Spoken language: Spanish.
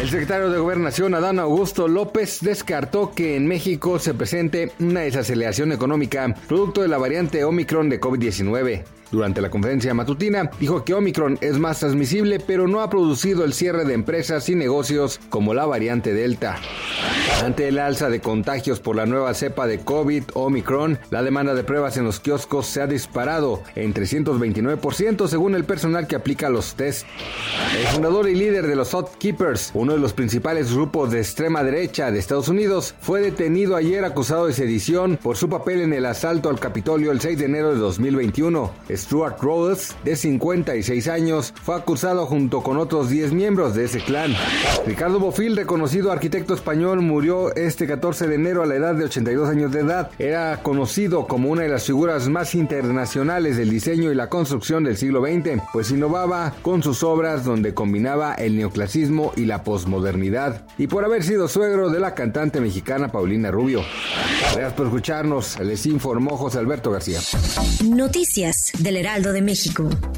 El secretario de Gobernación, Adán Augusto López, descartó que en México se presente una desaceleración económica producto de la variante Omicron de COVID-19. Durante la conferencia matutina, dijo que Omicron es más transmisible, pero no ha producido el cierre de empresas y negocios como la variante Delta. Ante el alza de contagios por la nueva cepa de COVID, Omicron, la demanda de pruebas en los kioscos se ha disparado en 329% según el personal que aplica los test. El fundador y líder de los Hot Keepers, uno de los principales grupos de extrema derecha de Estados Unidos, fue detenido ayer acusado de sedición por su papel en el asalto al Capitolio el 6 de enero de 2021. Stuart Rhodes, de 56 años, fue acusado junto con otros 10 miembros de ese clan. Ricardo Bofill, reconocido arquitecto español, murió este 14 de enero a la edad de 82 años de edad. Era conocido como una de las figuras más internacionales del diseño y la construcción del siglo XX, pues innovaba con sus obras donde combinaba el neoclasismo y la posmodernidad, y por haber sido suegro de la cantante mexicana Paulina Rubio. Gracias por escucharnos, les informó José Alberto García. Noticias del Heraldo de México.